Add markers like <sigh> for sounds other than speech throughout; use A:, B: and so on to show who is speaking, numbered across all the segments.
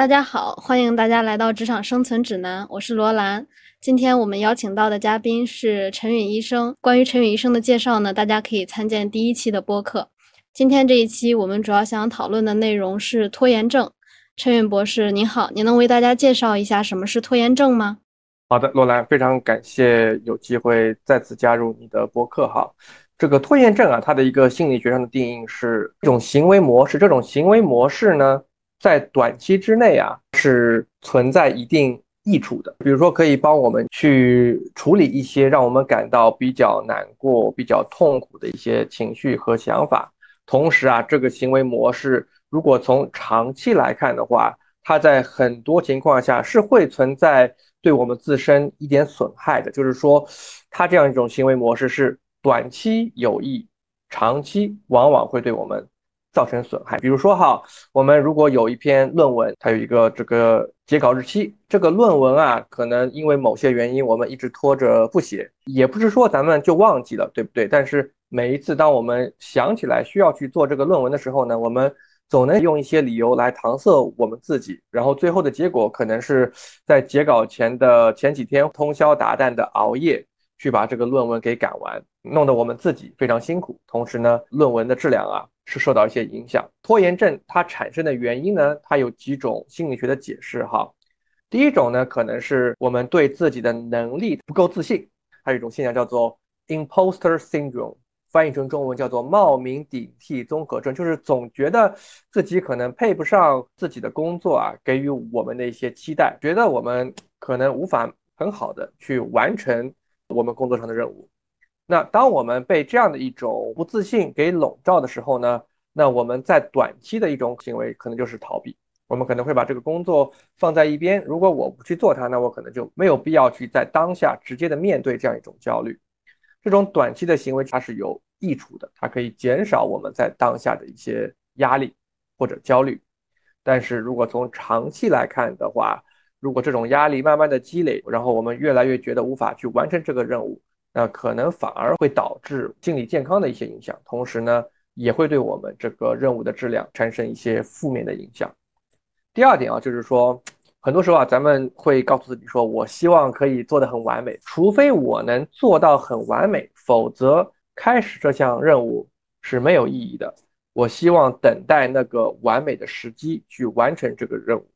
A: 大家好，欢迎大家来到职场生存指南，我是罗兰。今天我们邀请到的嘉宾是陈允医生。关于陈允医生的介绍呢，大家可以参见第一期的播客。今天这一期我们主要想讨论的内容是拖延症。陈允博士您好，您能为大家介绍一下什么是拖延症吗？
B: 好的，罗兰，非常感谢有机会再次加入你的播客哈。这个拖延症啊，它的一个心理学上的定义是一种行为模式，这种行为模式呢。在短期之内啊，是存在一定益处的。比如说，可以帮我们去处理一些让我们感到比较难过、比较痛苦的一些情绪和想法。同时啊，这个行为模式如果从长期来看的话，它在很多情况下是会存在对我们自身一点损害的。就是说，它这样一种行为模式是短期有益，长期往往会对我们。造成损害，比如说哈，我们如果有一篇论文，它有一个这个截稿日期，这个论文啊，可能因为某些原因，我们一直拖着不写，也不是说咱们就忘记了，对不对？但是每一次当我们想起来需要去做这个论文的时候呢，我们总能用一些理由来搪塞我们自己，然后最后的结果可能是在截稿前的前几天通宵达旦的熬夜去把这个论文给赶完，弄得我们自己非常辛苦，同时呢，论文的质量啊。是受到一些影响。拖延症它产生的原因呢，它有几种心理学的解释哈。第一种呢，可能是我们对自己的能力不够自信，还有一种现象叫做 imposter syndrome，翻译成中文叫做冒名顶替综合症，就是总觉得自己可能配不上自己的工作啊，给予我们的一些期待，觉得我们可能无法很好的去完成我们工作上的任务。那当我们被这样的一种不自信给笼罩的时候呢？那我们在短期的一种行为可能就是逃避，我们可能会把这个工作放在一边。如果我不去做它，那我可能就没有必要去在当下直接的面对这样一种焦虑。这种短期的行为它是有益处的，它可以减少我们在当下的一些压力或者焦虑。但是如果从长期来看的话，如果这种压力慢慢的积累，然后我们越来越觉得无法去完成这个任务。那可能反而会导致心理健康的一些影响，同时呢，也会对我们这个任务的质量产生一些负面的影响。第二点啊，就是说，很多时候啊，咱们会告诉自己说，我希望可以做得很完美，除非我能做到很完美，否则开始这项任务是没有意义的。我希望等待那个完美的时机去完成这个任务。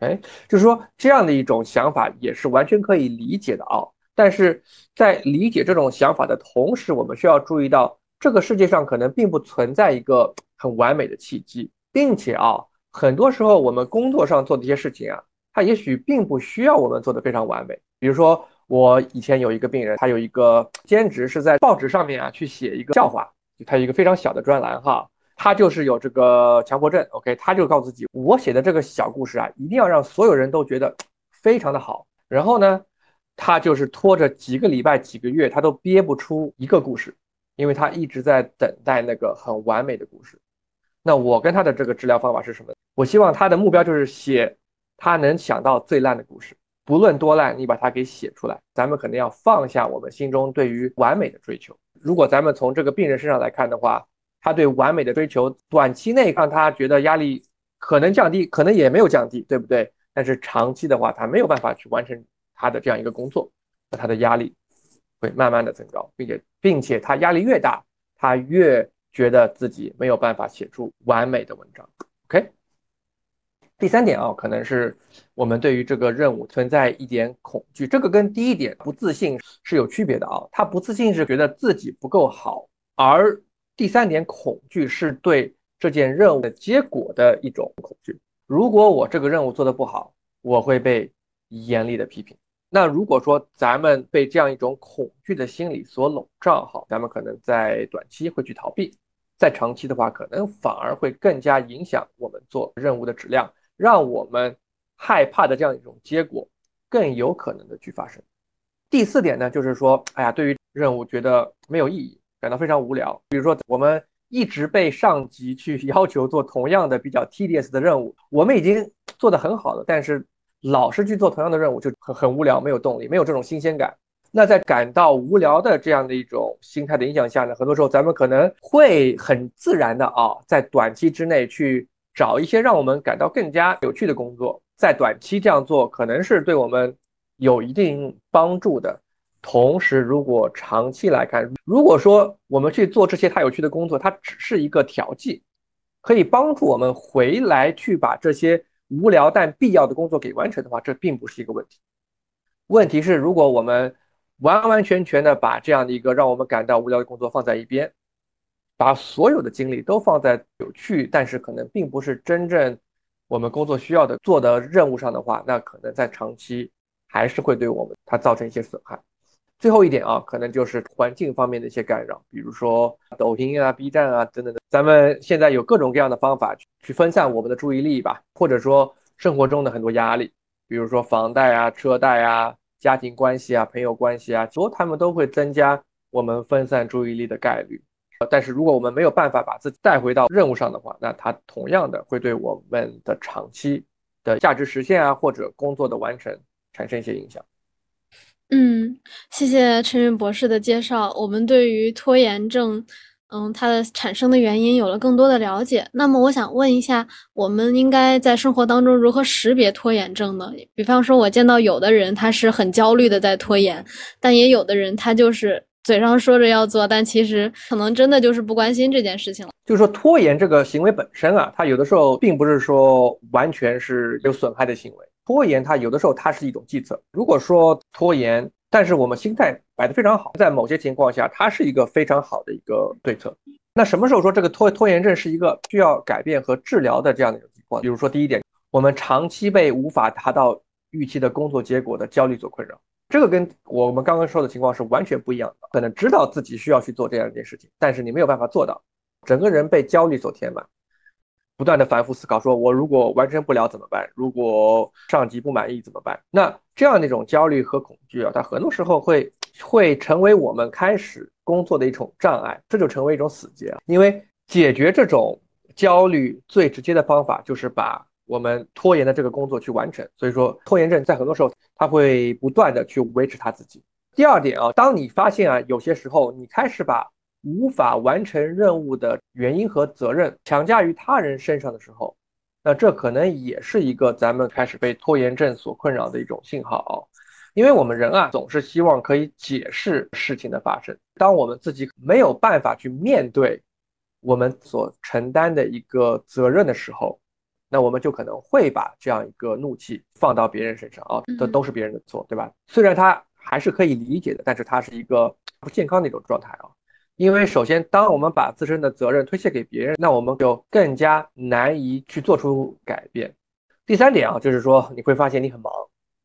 B: 哎，就是说这样的一种想法也是完全可以理解的啊。但是在理解这种想法的同时，我们需要注意到，这个世界上可能并不存在一个很完美的契机，并且啊，很多时候我们工作上做的一些事情啊，它也许并不需要我们做的非常完美。比如说，我以前有一个病人，他有一个兼职是在报纸上面啊去写一个笑话，他有一个非常小的专栏哈，他就是有这个强迫症，OK，他就告诉自己，我写的这个小故事啊，一定要让所有人都觉得非常的好，然后呢。他就是拖着几个礼拜、几个月，他都憋不出一个故事，因为他一直在等待那个很完美的故事。那我跟他的这个治疗方法是什么？我希望他的目标就是写他能想到最烂的故事，不论多烂，你把它给写出来。咱们肯定要放下我们心中对于完美的追求。如果咱们从这个病人身上来看的话，他对完美的追求，短期内让他觉得压力可能降低，可能也没有降低，对不对？但是长期的话，他没有办法去完成。他的这样一个工作，那他的压力会慢慢的增高，并且并且他压力越大，他越觉得自己没有办法写出完美的文章。OK，第三点啊，可能是我们对于这个任务存在一点恐惧，这个跟第一点不自信是有区别的啊。他不自信是觉得自己不够好，而第三点恐惧是对这件任务的结果的一种恐惧。如果我这个任务做得不好，我会被严厉的批评。那如果说咱们被这样一种恐惧的心理所笼罩，哈，咱们可能在短期会去逃避，在长期的话，可能反而会更加影响我们做任务的质量，让我们害怕的这样一种结果更有可能的去发生。第四点呢，就是说，哎呀，对于任务觉得没有意义，感到非常无聊。比如说，我们一直被上级去 <laughs> 要求做同样的比较 tedious 的任务，我们已经做得很好了，但是。老是去做同样的任务就很很无聊，没有动力，没有这种新鲜感。那在感到无聊的这样的一种心态的影响下呢，很多时候咱们可能会很自然的啊，在短期之内去找一些让我们感到更加有趣的工作，在短期这样做可能是对我们有一定帮助的。同时，如果长期来看，如果说我们去做这些太有趣的工作，它只是一个调剂，可以帮助我们回来去把这些无聊但必要的工作给完成的话，这并不是一个问题。问题是，如果我们完完全全的把这样的一个让我们感到无聊的工作放在一边，把所有的精力都放在有趣但是可能并不是真正我们工作需要的做的任务上的话，那可能在长期还是会对我们它造成一些损害。最后一点啊，可能就是环境方面的一些干扰，比如说抖音啊、B 站啊等等的。咱们现在有各种各样的方法去分散我们的注意力吧，或者说生活中的很多压力，比如说房贷啊、车贷啊、家庭关系啊、朋友关系啊，所他们都会增加我们分散注意力的概率。但是如果我们没有办法把自己带回到任务上的话，那它同样的会对我们的长期的价值实现啊，或者工作的完成产生一些影响。
A: 嗯，谢谢陈云博士的介绍。我们对于拖延症，嗯，它的产生的原因有了更多的了解。那么，我想问一下，我们应该在生活当中如何识别拖延症呢？比方说，我见到有的人他是很焦虑的在拖延，但也有的人他就是嘴上说着要做，但其实可能真的就是不关心这件事情了。
B: 就是说，拖延这个行为本身啊，它有的时候并不是说完全是有损害的行为。拖延，它有的时候它是一种计策。如果说拖延，但是我们心态摆得非常好，在某些情况下，它是一个非常好的一个对策。那什么时候说这个拖拖延症是一个需要改变和治疗的这样的一种情况？比如说，第一点，我们长期被无法达到预期的工作结果的焦虑所困扰，这个跟我们刚刚说的情况是完全不一样的。可能知道自己需要去做这样一件事情，但是你没有办法做到，整个人被焦虑所填满。不断的反复思考，说我如果完成不了怎么办？如果上级不满意怎么办？那这样的一种焦虑和恐惧啊，它很多时候会会成为我们开始工作的一种障碍，这就成为一种死结。因为解决这种焦虑最直接的方法就是把我们拖延的这个工作去完成。所以说，拖延症在很多时候它会不断的去维持他自己。第二点啊，当你发现啊，有些时候你开始把无法完成任务的原因和责任强加于他人身上的时候，那这可能也是一个咱们开始被拖延症所困扰的一种信号。因为我们人啊，总是希望可以解释事情的发生。当我们自己没有办法去面对我们所承担的一个责任的时候，那我们就可能会把这样一个怒气放到别人身上啊，这都是别人的错，对吧？虽然他还是可以理解的，但是他是一个不健康的一种状态啊。因为首先，当我们把自身的责任推卸给别人，那我们就更加难以去做出改变。第三点啊，就是说你会发现你很忙，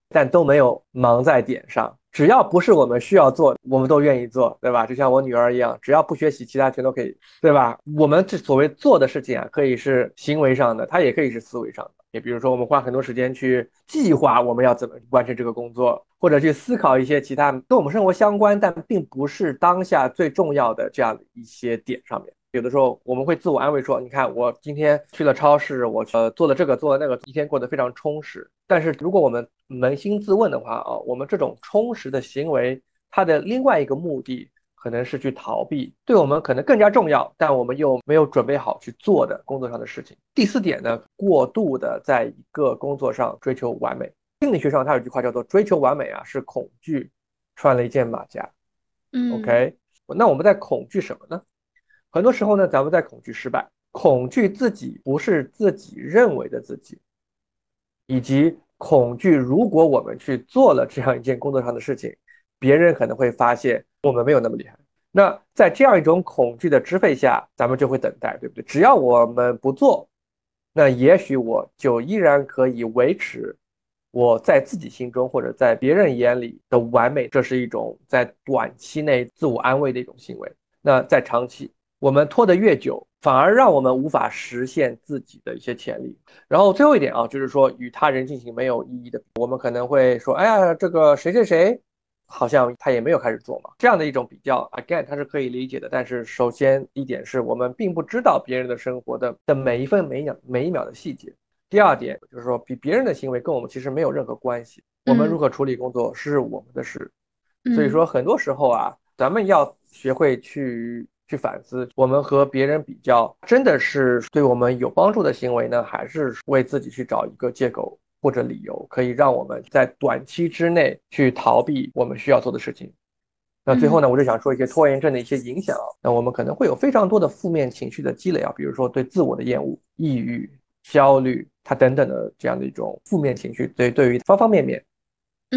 B: 但都没有忙在点上。只要不是我们需要做，我们都愿意做，对吧？就像我女儿一样，只要不学习，其他全都可以，对吧？我们这所谓做的事情啊，可以是行为上的，它也可以是思维上的。也比如说，我们花很多时间去计划我们要怎么完成这个工作，或者去思考一些其他跟我们生活相关但并不是当下最重要的这样一些点上面。有的时候我们会自我安慰说：“你看，我今天去了超市，我呃做了这个，做了那个，一天过得非常充实。”但是如果我们扪心自问的话啊，我们这种充实的行为，它的另外一个目的。可能是去逃避，对我们可能更加重要，但我们又没有准备好去做的工作上的事情。第四点呢，过度的在一个工作上追求完美。心理学上它有句话叫做“追求完美啊，是恐惧穿了一件马甲”。
A: 嗯
B: ，OK，那我们在恐惧什么呢？很多时候呢，咱们在恐惧失败，恐惧自己不是自己认为的自己，以及恐惧如果我们去做了这样一件工作上的事情。别人可能会发现我们没有那么厉害。那在这样一种恐惧的支配下，咱们就会等待，对不对？只要我们不做，那也许我就依然可以维持我在自己心中或者在别人眼里的完美。这是一种在短期内自我安慰的一种行为。那在长期，我们拖得越久，反而让我们无法实现自己的一些潜力。然后最后一点啊，就是说与他人进行没有意义的，我们可能会说，哎呀，这个谁谁谁。好像他也没有开始做嘛，这样的一种比较，again，它是可以理解的。但是首先一点是我们并不知道别人的生活的的每一分每秒每一秒的细节。第二点就是说，比别人的行为跟我们其实没有任何关系。我们如何处理工作是我们的事。所以说很多时候啊，咱们要学会去去反思，我们和别人比较，真的是对我们有帮助的行为呢，还是为自己去找一个借口或者理由，可以让我们在短期之内去逃避我们需要做的事情？那最后呢，我就想说一些拖延症的一些影响。那我们可能会有非常多的负面情绪的积累啊，比如说对自我的厌恶、抑郁、焦虑，它等等的这样的一种负面情绪，对对于方方面面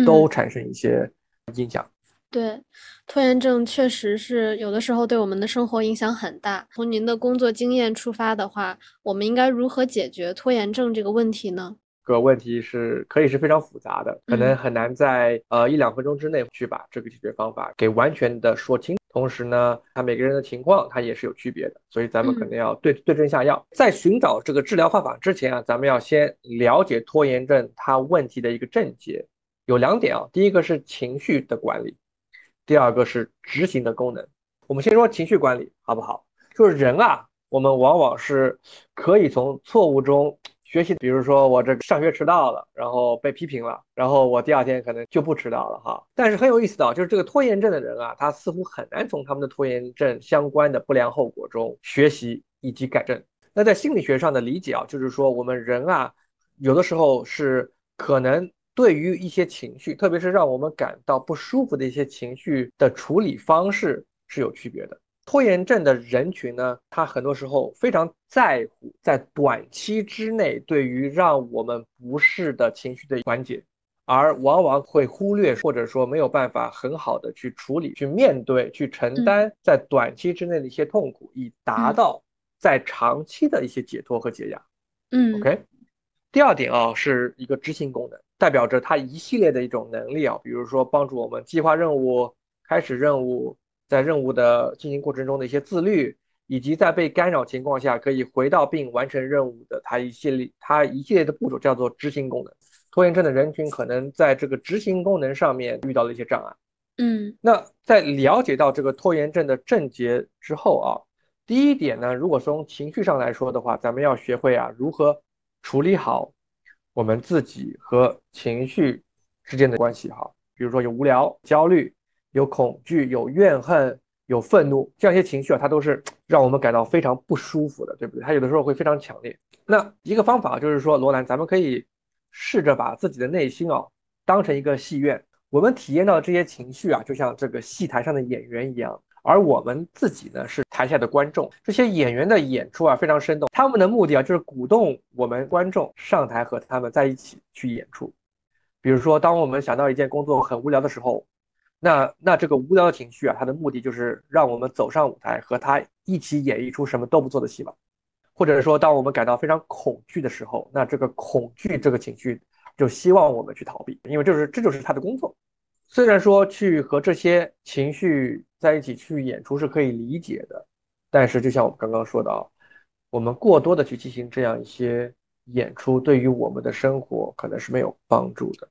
B: 都产生一些影响。
A: 对，拖延症确实是有的时候对我们的生活影响很大。从您的工作经验出发的话，我们应该如何解决拖延症这个问题呢？
B: 这个问题是可以是非常复杂的，可能很难在呃一两分钟之内去把这个解决方法给完全的说清。同时呢，他每个人的情况他也是有区别的，所以咱们可能要对对症下药。在寻找这个治疗方法之前啊，咱们要先了解拖延症它问题的一个症结，有两点啊，第一个是情绪的管理。第二个是执行的功能。我们先说情绪管理，好不好？就是人啊，我们往往是可以从错误中学习。比如说，我这上学迟到了，然后被批评了，然后我第二天可能就不迟到了哈。但是很有意思的，就是这个拖延症的人啊，他似乎很难从他们的拖延症相关的不良后果中学习以及改正。那在心理学上的理解啊，就是说我们人啊，有的时候是可能。对于一些情绪，特别是让我们感到不舒服的一些情绪的处理方式是有区别的。拖延症的人群呢，他很多时候非常在乎在短期之内对于让我们不适的情绪的缓解，而往往会忽略或者说没有办法很好的去处理、去面对、去承担在短期之内的一些痛苦，以达到在长期的一些解脱和解压。
A: 嗯
B: ，OK。第二点啊，是一个执行功能。代表着他一系列的一种能力啊，比如说帮助我们计划任务、开始任务，在任务的进行过程中的一些自律，以及在被干扰情况下可以回到并完成任务的他一系列他一系列的步骤叫做执行功能。拖延症的人群可能在这个执行功能上面遇到了一些障碍。
A: 嗯，
B: 那在了解到这个拖延症的症结之后啊，第一点呢，如果从情绪上来说的话，咱们要学会啊如何处理好。我们自己和情绪之间的关系，哈，比如说有无聊、焦虑、有恐惧、有怨恨、有愤怒这样一些情绪啊，它都是 <tsk> 让我们感到非常不舒服的，对不对？它有的时候会非常强烈。那一个方法就是说，罗兰，咱们可以试着把自己的内心啊当成一个戏院，我们体验到这些情绪啊，就像这个戏台上的演员一样。而我们自己呢，是台下的观众。这些演员的演出啊，非常生动。他们的目的啊，就是鼓动我们观众上台和他们在一起去演出。比如说，当我们想到一件工作很无聊的时候，那那这个无聊的情绪啊，它的目的就是让我们走上舞台和他一起演绎出什么都不做的戏吧。或者说，当我们感到非常恐惧的时候，那这个恐惧这个情绪就希望我们去逃避，因为就是这就是他的工作。虽然说去和这些情绪在一起去演出是可以理解的，但是就像我们刚刚说到，我们过多的去进行这样一些演出，对于我们的生活可能是没有帮助的。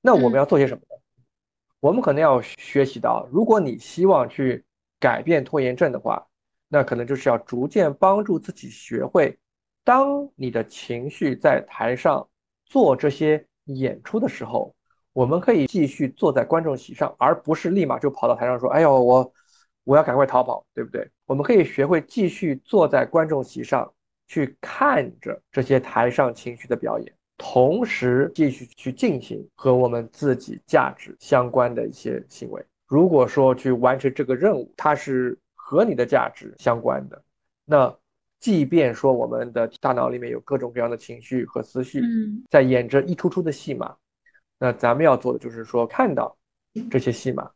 B: 那我们要做些什么呢？我们可能要学习到，如果你希望去改变拖延症的话，那可能就是要逐渐帮助自己学会，当你的情绪在台上做这些演出的时候。我们可以继续坐在观众席上，而不是立马就跑到台上说：“哎呦，我我要赶快逃跑，对不对？”我们可以学会继续坐在观众席上，去看着这些台上情绪的表演，同时继续去进行和我们自己价值相关的一些行为。如果说去完成这个任务，它是和你的价值相关的，那即便说我们的大脑里面有各种各样的情绪和思绪，在演着一出出的戏码。那咱们要做的就是说，看到这些戏码，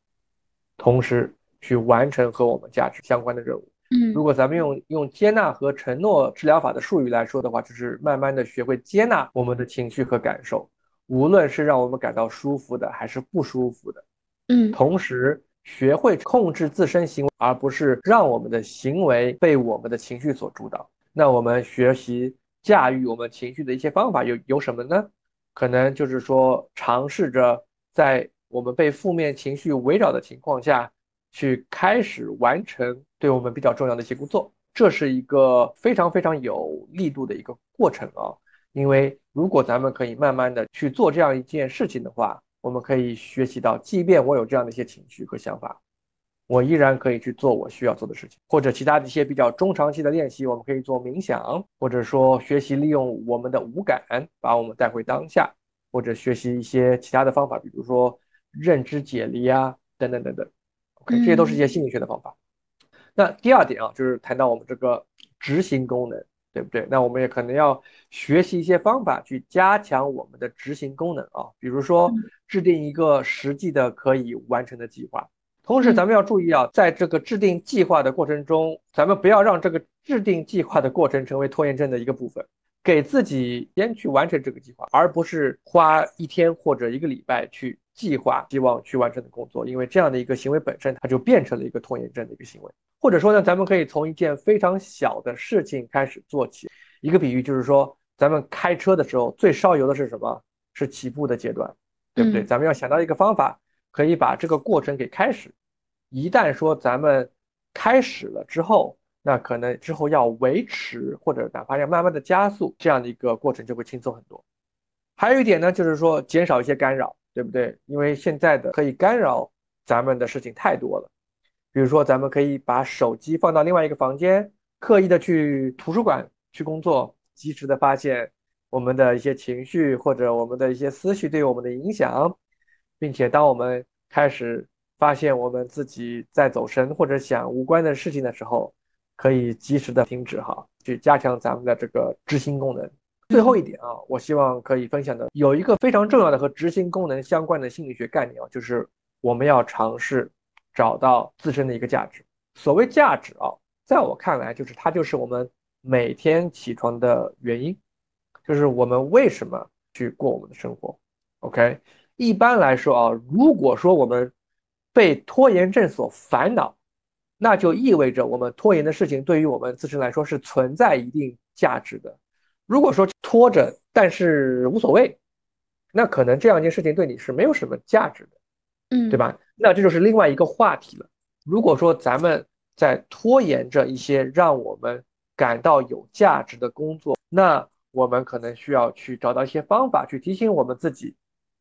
B: 同时去完成和我们价值相关的任务。
A: 嗯，
B: 如果咱们用用接纳和承诺治疗法的术语来说的话，就是慢慢的学会接纳我们的情绪和感受，无论是让我们感到舒服的还是不舒服的。
A: 嗯，
B: 同时学会控制自身行为，而不是让我们的行为被我们的情绪所主导。那我们学习驾驭我们情绪的一些方法有有什么呢？可能就是说，尝试着在我们被负面情绪围绕的情况下，去开始完成对我们比较重要的一些工作，这是一个非常非常有力度的一个过程啊。因为如果咱们可以慢慢的去做这样一件事情的话，我们可以学习到，即便我有这样的一些情绪和想法，我依然可以去做我需要做的事情，或者其他的一些比较中长期的练习，我们可以做冥想，或者说学习利用我们的五感把我们带回当下，或者学习一些其他的方法，比如说认知解离啊，等等等等。OK，这些都是一些心理学的方法。那第二点啊，就是谈到我们这个执行功能，对不对？那我们也可能要学习一些方法去加强我们的执行功能啊，比如说制定一个实际的可以完成的计划。同时，咱们要注意啊，在这个制定计划的过程中，咱们不要让这个制定计划的过程成为拖延症的一个部分，给自己先去完成这个计划，而不是花一天或者一个礼拜去计划希望去完成的工作，因为这样的一个行为本身，它就变成了一个拖延症的一个行为。或者说呢，咱们可以从一件非常小的事情开始做起。一个比喻就是说，咱们开车的时候最烧油的是什么？是起步的阶段，对不对？咱们要想到一个方法。可以把这个过程给开始，一旦说咱们开始了之后，那可能之后要维持或者哪怕要慢慢的加速，这样的一个过程就会轻松很多。还有一点呢，就是说减少一些干扰，对不对？因为现在的可以干扰咱们的事情太多了，比如说咱们可以把手机放到另外一个房间，刻意的去图书馆去工作，及时的发现我们的一些情绪或者我们的一些思绪对我们的影响。并且，当我们开始发现我们自己在走神或者想无关的事情的时候，可以及时的停止哈，去加强咱们的这个执行功能。最后一点啊，我希望可以分享的有一个非常重要的和执行功能相关的心理学概念啊，就是我们要尝试找到自身的一个价值。所谓价值啊，在我看来，就是它就是我们每天起床的原因，就是我们为什么去过我们的生活。OK。一般来说啊，如果说我们被拖延症所烦恼，那就意味着我们拖延的事情对于我们自身来说是存在一定价值的。如果说拖着但是无所谓，那可能这样一件事情对你是没有什么价值的，
A: 嗯，
B: 对吧？那这就是另外一个话题了。如果说咱们在拖延着一些让我们感到有价值的工作，那我们可能需要去找到一些方法去提醒我们自己。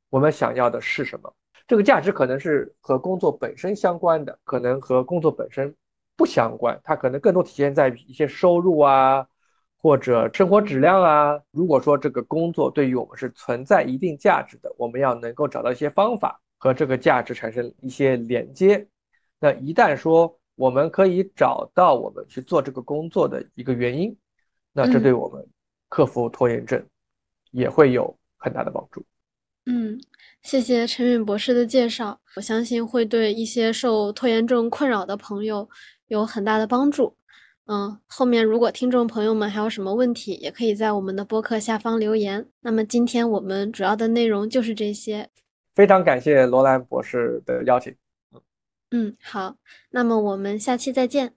B: 我们想要的是什么？这个价值可能是和工作本身相关的，可能和工作本身不相关。它可能更多体现在一些收入啊，或者生活质量啊。如果说这个工作对于我们是存在一定价值的，我们要能够找到一些方法和这个价值产生一些连接。那一旦说我们可以找到我们去做这个工作的一个原因，那这对我们克服拖延症也会有很大的帮助。
A: 嗯，谢谢陈允博士的介绍，我相信会对一些受拖延症困扰的朋友有很大的帮助。嗯，后面如果听众朋友们还有什么问题，也可以在我们的播客下方留言。那么今天我们主要的内容就是这些，
B: 非常感谢罗兰博士的邀请。
A: 嗯，好，那么我们下期再见。